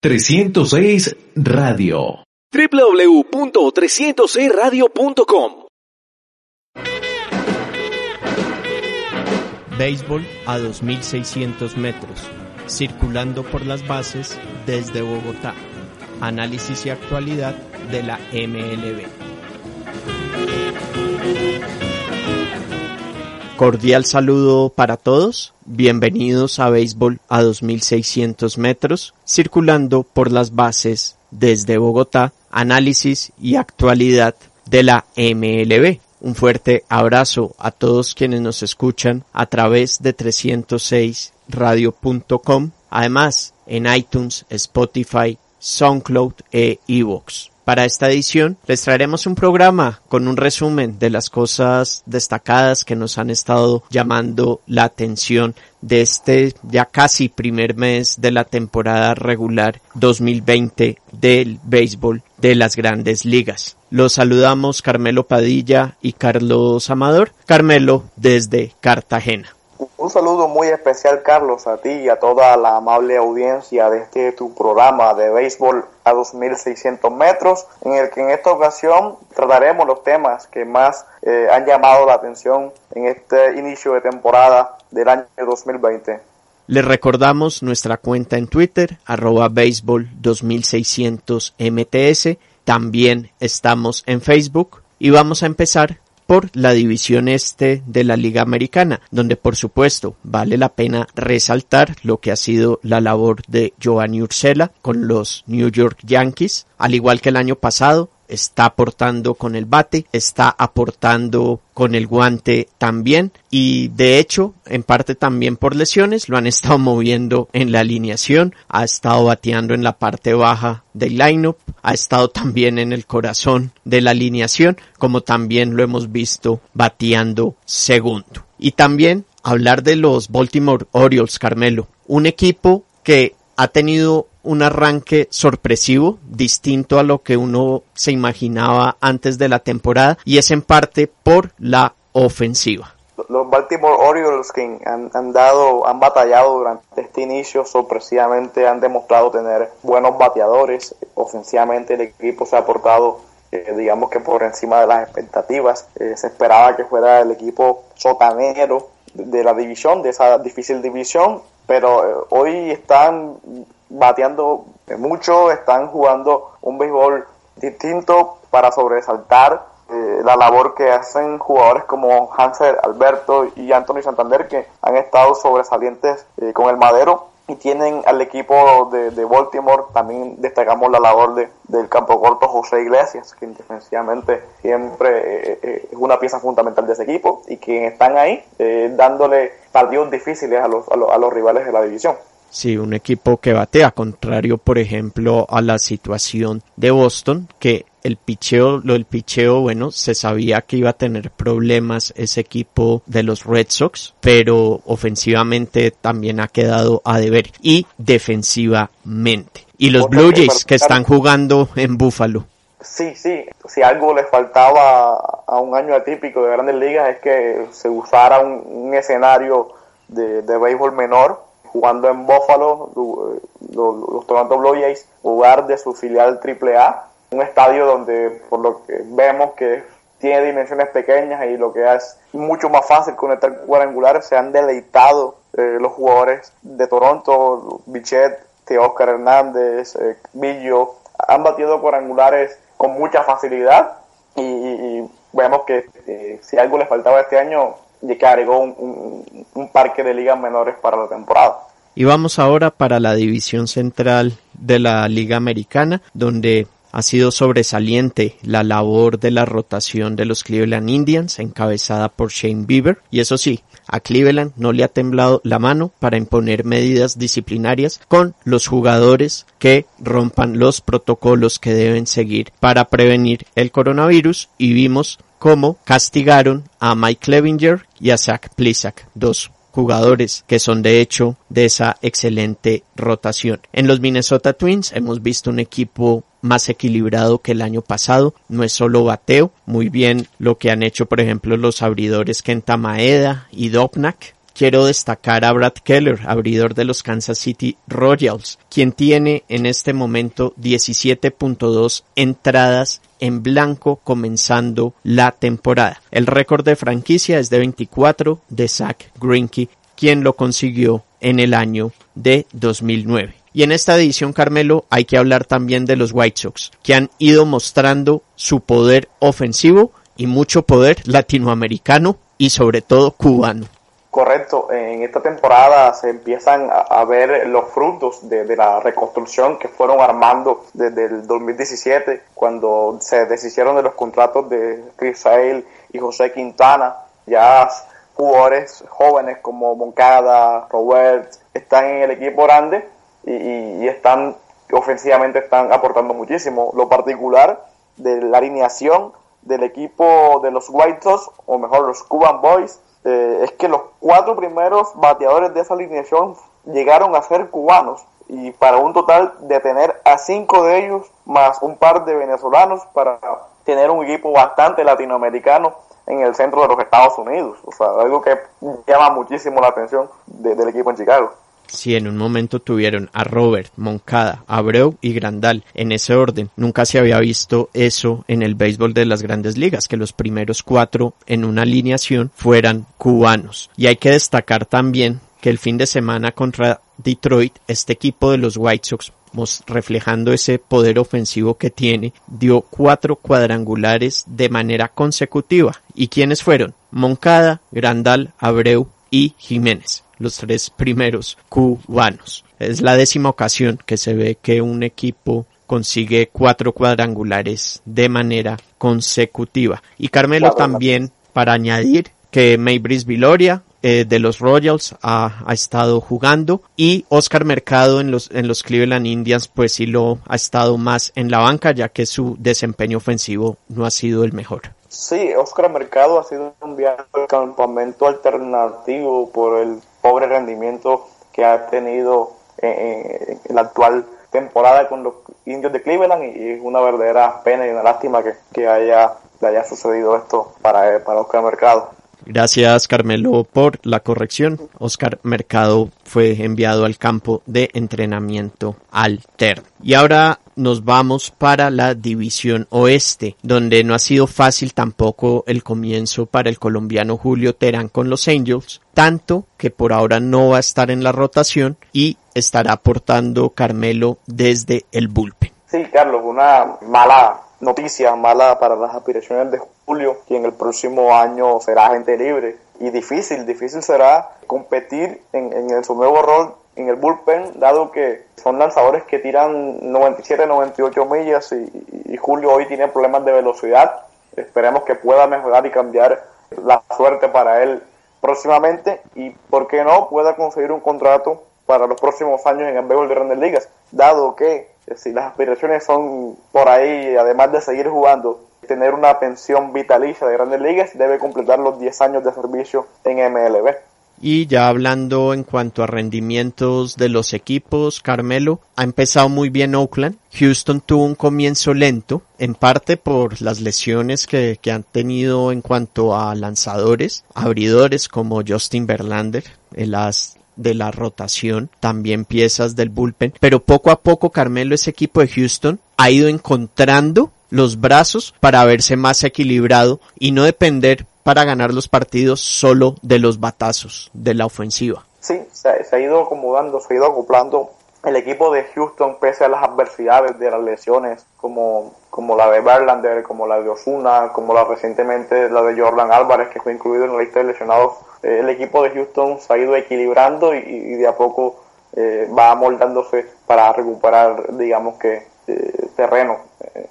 306 Radio. www.306radio.com Béisbol a 2.600 metros, circulando por las bases desde Bogotá. Análisis y actualidad de la MLB. Cordial saludo para todos. Bienvenidos a Béisbol a 2600 metros, circulando por las bases desde Bogotá, análisis y actualidad de la MLB. Un fuerte abrazo a todos quienes nos escuchan a través de 306radio.com, además en iTunes, Spotify, SoundCloud e iVoox. Para esta edición les traeremos un programa con un resumen de las cosas destacadas que nos han estado llamando la atención de este ya casi primer mes de la temporada regular 2020 del béisbol de las grandes ligas. Los saludamos Carmelo Padilla y Carlos Amador. Carmelo desde Cartagena. Un saludo muy especial, Carlos, a ti y a toda la amable audiencia de este tu programa de béisbol a 2600 metros, en el que en esta ocasión trataremos los temas que más eh, han llamado la atención en este inicio de temporada del año 2020. Les recordamos nuestra cuenta en Twitter, arroba béisbol 2600 MTS. También estamos en Facebook y vamos a empezar por la división este de la Liga Americana, donde por supuesto vale la pena resaltar lo que ha sido la labor de Giovanni Ursela con los New York Yankees, al igual que el año pasado, está aportando con el bate, está aportando con el guante también y de hecho en parte también por lesiones lo han estado moviendo en la alineación, ha estado bateando en la parte baja del lineup, ha estado también en el corazón de la alineación como también lo hemos visto bateando segundo. Y también hablar de los Baltimore Orioles, Carmelo, un equipo que ha tenido un arranque sorpresivo, distinto a lo que uno se imaginaba antes de la temporada, y es en parte por la ofensiva. Los Baltimore Orioles que han, dado, han batallado durante este inicio, sorpresivamente han demostrado tener buenos bateadores. Ofensivamente el equipo se ha portado, eh, digamos que por encima de las expectativas. Eh, se esperaba que fuera el equipo sotanero de, la división, de esa difícil división, pero eh, hoy están bateando mucho, están jugando un béisbol distinto para sobresaltar eh, la labor que hacen jugadores como Hansel Alberto y Anthony Santander que han estado sobresalientes eh, con el madero y tienen al equipo de, de Baltimore también destacamos la labor de, del campo corto José Iglesias que defensivamente siempre eh, es una pieza fundamental de ese equipo y que están ahí dándole partidos difíciles a los, a los, a los rivales de la división. Sí, un equipo que batea, contrario, por ejemplo, a la situación de Boston, que el picheo, lo del picheo, bueno, se sabía que iba a tener problemas ese equipo de los Red Sox, pero ofensivamente también ha quedado a deber y defensivamente. Y los Blue Jays que están jugando en Buffalo. Sí, sí, si algo le faltaba a un año atípico de grandes ligas es que se usara un, escenario de, de béisbol menor jugando en Buffalo, los, Toronto Blue Jays, jugar de su filial AAA, un estadio donde por lo que vemos que tiene dimensiones pequeñas y lo que es mucho más fácil conectar cuadrangulares, se han deleitado eh, los jugadores de Toronto, Bichet, Oscar Hernández, eh, han batido cuadrangulares con mucha facilidad y, vemos que eh, si algo les faltaba este año y que agregó un, parque de ligas menores para la temporada. Y vamos ahora para la división central de la Liga Americana, donde ha sido sobresaliente la labor de la rotación de los Cleveland Indians, encabezada por Shane Bieber. Y eso sí, a Cleveland no le ha temblado la mano para imponer medidas disciplinarias con los jugadores que rompan los protocolos que deben seguir para prevenir el coronavirus y vimos cómo castigaron a Mike Clevinger y a Zach Plisak, dos jugadores que son de hecho de esa excelente rotación. En los Minnesota Twins hemos visto un equipo más equilibrado que el año pasado. No es solo bateo, muy bien lo que han hecho por ejemplo los abridores Kenta Maeda y Dopnak quiero destacar a Brad Keller, abridor de los Kansas City Royals, quien tiene en este momento 17.2 entradas en blanco comenzando la temporada. El récord de franquicia es de 24 de Zach Greinke, quien lo consiguió en el año de 2009. Y en esta edición, Carmelo, hay que hablar también de los White Sox, que han ido mostrando su poder ofensivo y mucho poder latinoamericano y sobre todo cubano. Correcto, en esta temporada se empiezan a, ver los frutos de, la reconstrucción que fueron armando desde el 2017, cuando se deshicieron de los contratos de Chris Sale y José Quintana. Ya jugadores jóvenes como Moncada, Robert, están en el equipo grande y, y están ofensivamente están aportando muchísimo. Lo particular de la alineación del equipo de los White Sox, o mejor los Cuban Boys, eh, es que los cuatro primeros bateadores de esa alineación llegaron a ser cubanos y para un total de tener a cinco de ellos más un par de venezolanos para tener un equipo bastante latinoamericano en el centro de los Estados Unidos. O sea, algo que llama muchísimo la atención del equipo en Chicago si en un momento tuvieron a Robert, Moncada, Abreu y Grandal en ese orden. Nunca se había visto eso en el béisbol de las grandes ligas, que los primeros cuatro en una alineación fueran cubanos. Y hay que destacar también que el fin de semana contra Detroit, este equipo de los White Sox reflejando ese poder ofensivo que tiene, dio cuatro cuadrangulares de manera consecutiva. ¿Y quiénes fueron? Moncada, Grandal, Abreu y Jiménez los tres primeros cubanos. Es la décima ocasión que se ve que un equipo consigue cuatro cuadrangulares de manera consecutiva. Y Carmelo también, para añadir que Maybris Viloria eh, de los Royals ha, ha, estado jugando y Oscar Mercado en los, en los Cleveland Indians pues sí lo ha estado más en la banca ya que su desempeño ofensivo no ha sido el mejor. Sí, Oscar Mercado ha sido enviado al campamento alternativo por el pobre rendimiento que ha tenido en, la actual temporada con los indios de Cleveland y, es una verdadera pena y una lástima que, que haya, haya sucedido esto para, para Oscar Mercado. Gracias Carmelo por la corrección. Oscar Mercado fue enviado al campo de entrenamiento alterno. Y ahora nos vamos para la división oeste, donde no ha sido fácil tampoco el comienzo para el colombiano Julio Terán con los Angels, tanto que por ahora no va a estar en la rotación y estará aportando Carmelo desde el bullpen. Sí, Carlos, una mala noticia, mala para las aspiraciones de Julio, quien el próximo año será agente libre. Y difícil, difícil será competir en, en su nuevo rol en el bullpen, dado que son lanzadores que tiran 97, 98 millas y, Julio hoy tiene problemas de velocidad. Esperemos que pueda mejorar y cambiar la suerte para él próximamente y, ¿por qué no?, pueda conseguir un contrato para los próximos años en el béisbol de Grandes Ligas, dado que si las aspiraciones son por ahí, además de seguir jugando, tener una pensión vitalicia de Grandes Ligas, debe completar los 10 años de servicio en MLB. Y ya hablando en cuanto a rendimientos de los equipos, Carmelo ha empezado muy bien Oakland. Houston tuvo un comienzo lento, en parte por las lesiones que, que han tenido en cuanto a lanzadores, abridores como Justin Verlander, el as de la rotación, también piezas del bullpen, pero poco a poco Carmelo, ese equipo de Houston, ha ido encontrando los brazos para verse más equilibrado y no depender para ganar los partidos solo de los batazos de la ofensiva. Sí, se, ha ido acomodando, se ha ido acoplando el equipo de Houston pese a las adversidades de las lesiones como, como la de Verlander, como la de Osuna, como la recientemente la de Jordan Álvarez que fue incluido en la lista de lesionados, eh, el equipo de Houston se ha ido equilibrando y, de a poco eh, va amoldándose para recuperar digamos que eh, terreno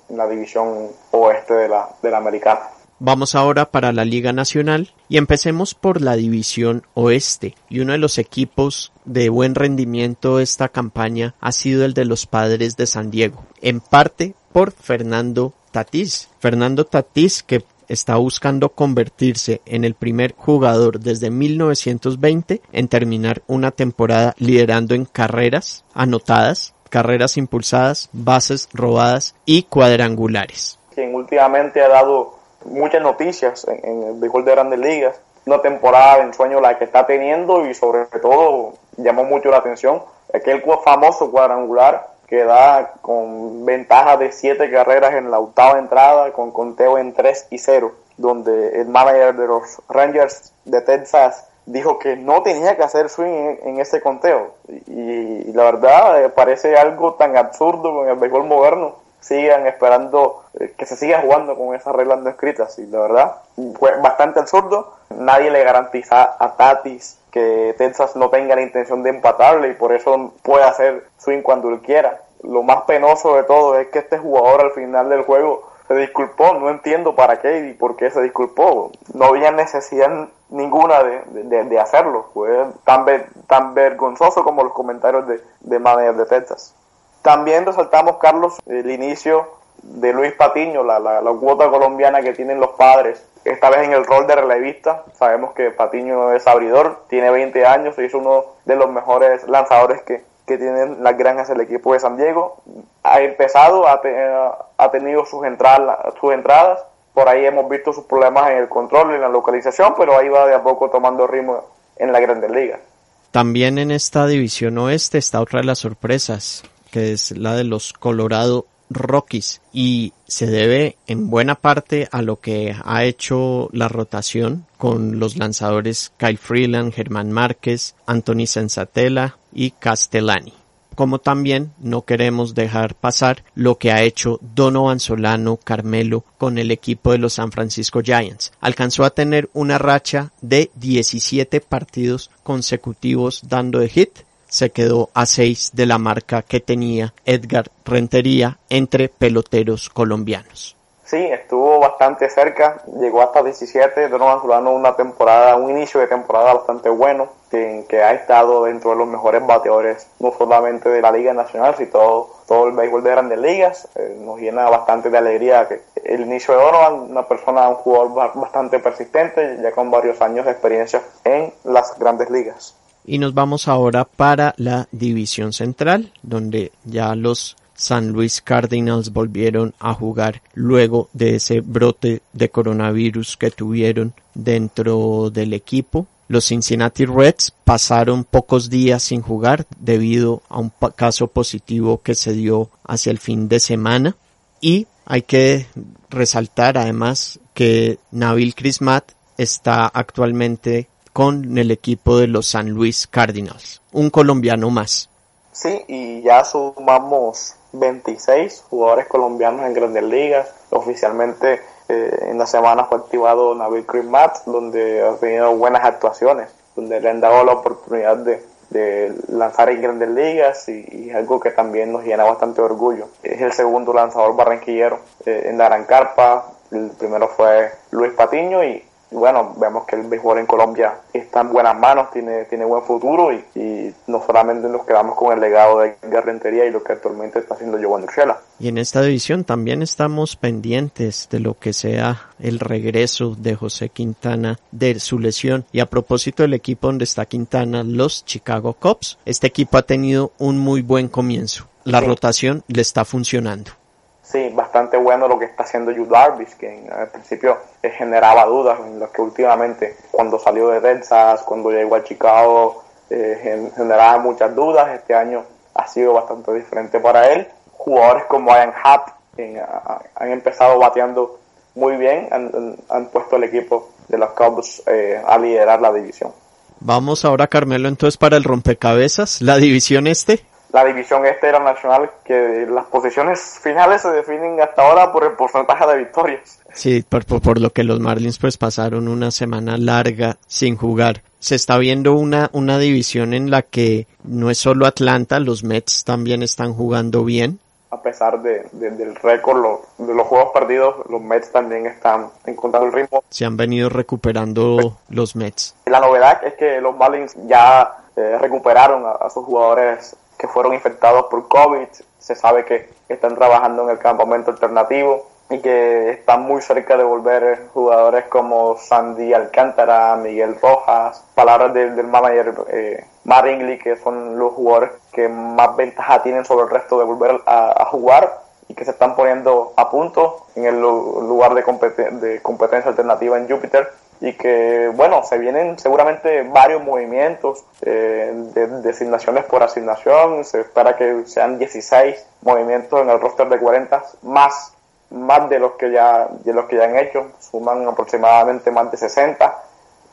en la división oeste de la, de la americana. Vamos ahora para la Liga Nacional y empecemos por la División Oeste. Y uno de los equipos de buen rendimiento esta campaña ha sido el de los Padres de San Diego, en parte por Fernando Tatís. Fernando Tatís que está buscando convertirse en el primer jugador desde 1920 en terminar una temporada liderando en carreras anotadas, carreras impulsadas, bases robadas y cuadrangulares. Quien últimamente ha dado muchas noticias en, el béisbol de grandes ligas. una temporada de ensueño la que está teniendo y sobre todo llamó mucho la atención aquel famoso cuadrangular que da con ventaja de siete carreras en la octava entrada con conteo en 3 y 0 donde el manager de los Rangers de Texas dijo que no tenía que hacer swing en, ese conteo y, la verdad eh, parece algo tan absurdo con el béisbol moderno sigan esperando eh, que se siga jugando con esas reglas no escritas y la verdad bastante absurdo nadie le garantiza a Tatis que Texas no tenga la intención de empatarle y por eso puede hacer swing cuando él quiera lo más penoso de todo es que este jugador al final del juego se disculpó, no entiendo para qué y por qué se disculpó. No había necesidad ninguna de, de, hacerlo. Fue tan, tan vergonzoso como los comentarios de, de manager de Texas. También resaltamos, Carlos, el inicio de Luis Patiño, la, la, la, cuota colombiana que tienen los padres, esta vez en el rol de relevista. Sabemos que Patiño es abridor, tiene 20 años y es uno de los mejores lanzadores que, que tienen las granjas del equipo de San Diego. Ha empezado, ha, ha tenido sus entradas, sus entradas. Por ahí hemos visto sus problemas en el control, en la localización, pero ahí va de a poco tomando ritmo en la Grandes Ligas. También en esta división oeste está otra de las sorpresas, que es la de los Colorado Rockies y se debe en buena parte a lo que ha hecho la rotación con los lanzadores Kyle Freeland, Germán Márquez, Anthony Sensatella y Castellani. Como también no queremos dejar pasar lo que ha hecho Donovan Solano Carmelo con el equipo de los San Francisco Giants. Alcanzó a tener una racha de 17 partidos consecutivos dando de hit se quedó a seis de la marca que tenía Edgar Rentería entre peloteros colombianos. Sí, estuvo bastante cerca, llegó hasta 17, Donovan Solano una temporada, un inicio de temporada bastante bueno, que, que, ha estado dentro de los mejores bateadores, no solamente de la Liga Nacional, sino todo, el béisbol de grandes ligas. Eh, nos llena bastante de alegría que el inicio de Donovan, una persona, un jugador bastante persistente, ya con varios años de experiencia en las grandes ligas. Y nos vamos ahora para la división central, donde ya los San Luis Cardinals volvieron a jugar luego de ese brote de coronavirus que tuvieron dentro del equipo. Los Cincinnati Reds pasaron pocos días sin jugar debido a un caso positivo que se dio hacia el fin de semana. Y hay que resaltar además que Nabil Crismat está actualmente con el equipo de los San Luis Cardinals. Un colombiano más. Sí, y ya sumamos 26 jugadores colombianos en grandes ligas. Oficialmente eh, en la semana fue activado Nabil Matt, donde ha tenido buenas actuaciones, donde le han dado la oportunidad de, lanzar en grandes ligas y, algo que también nos llena bastante orgullo. Es el segundo lanzador barranquillero eh, en la Gran Carpa. El primero fue Luis Patiño y y bueno, vemos que el béisbol en Colombia está en buenas manos, tiene, tiene buen futuro y, y no solamente nos quedamos con el legado de Garrentería y lo que actualmente está haciendo Giovanni Urshela. Y en esta división también estamos pendientes de lo que sea el regreso de José Quintana de su lesión. Y a propósito del equipo donde está Quintana, los Chicago Cubs, este equipo ha tenido un muy buen comienzo. La rotación le está funcionando. Sí, bastante bueno lo que está haciendo Yu Darvish, que al principio generaba dudas en lo que últimamente, cuando salió de Texas, cuando llegó a Chicago, eh, generaba muchas dudas. Este año ha sido bastante diferente para él. Jugadores como Ian Happ han empezado bateando muy bien, han, puesto el equipo de los Cubs eh, a liderar la división. Vamos ahora, Carmelo, entonces para el rompecabezas, la división este la división este era nacional, que las posiciones finales se definen hasta ahora por el porcentaje de victorias. Sí, por, por, lo que los Marlins pues pasaron una semana larga sin jugar. Se está viendo una, una división en la que no es solo Atlanta, los Mets también están jugando bien. A pesar de, del récord de los juegos perdidos, los Mets también están encontrando el ritmo. Se han venido recuperando los Mets. La novedad es que los Marlins ya eh, recuperaron a, sus jugadores que fueron infectados por COVID. Se sabe que están trabajando en el campamento alternativo y que están muy cerca de volver jugadores como Sandy Alcántara, Miguel Rojas, palabras del, del manager eh, Maringly, que son los jugadores que más ventaja tienen sobre el resto de volver a, jugar y que se están poniendo a punto en el lugar de, de competencia alternativa en Júpiter y que, bueno, se vienen seguramente varios movimientos eh, de, de, asignaciones por asignación, se espera que sean 16 movimientos en el roster de 40, más, más de los que ya, de los que ya han hecho, suman aproximadamente más de 60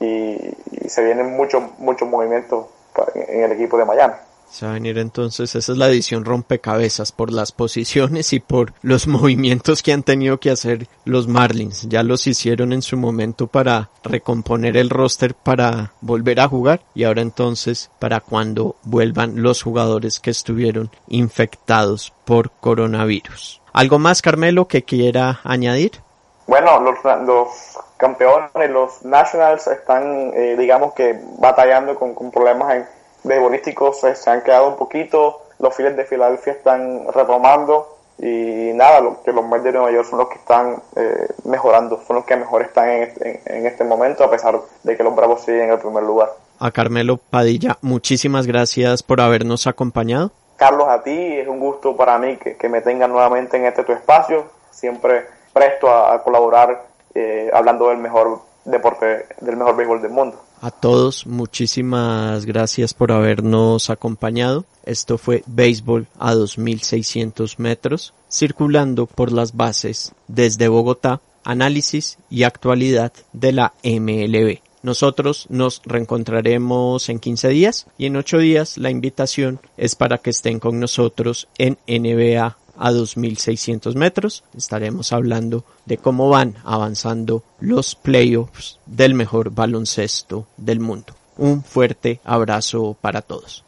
y, y se vienen muchos, muchos movimientos en el equipo de Miami. Se va a venir entonces, esa es la edición rompecabezas por las posiciones y por los movimientos que han tenido que hacer los Marlins. Ya los hicieron en su momento para recomponer el roster para volver a jugar y ahora entonces para cuando vuelvan los jugadores que estuvieron infectados por coronavirus. ¿Algo más, Carmelo, que quiera añadir? Bueno, los, los campeones, los Nationals están, eh, digamos que, batallando con, con problemas en beisbolísticos se, han quedado un poquito, los Phillies de Filadelfia están retomando y nada, lo, que los Mets de Nueva York son los que están eh, mejorando, son los que mejor están en este, en, este momento a pesar de que los Bravos siguen en el primer lugar. A Carmelo Padilla, muchísimas gracias por habernos acompañado. Carlos, a ti es un gusto para mí que, que me tengan nuevamente en este tu espacio, siempre presto a, a colaborar eh, hablando del mejor deporte, del mejor béisbol del mundo. A todos, muchísimas gracias por habernos acompañado. Esto fue Béisbol a 2600 metros, circulando por las bases desde Bogotá, análisis y actualidad de la MLB. Nosotros nos reencontraremos en 15 días y en 8 días la invitación es para que estén con nosotros en NBA a 2.600 metros. Estaremos hablando de cómo van avanzando los playoffs del mejor baloncesto del mundo. Un fuerte abrazo para todos.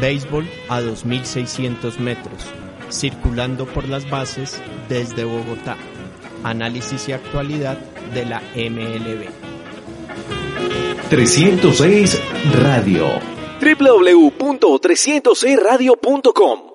Béisbol a 2.600 metros, circulando por las bases desde Bogotá. Análisis y actualidad de la MLB. 306 Radio www.300radio.com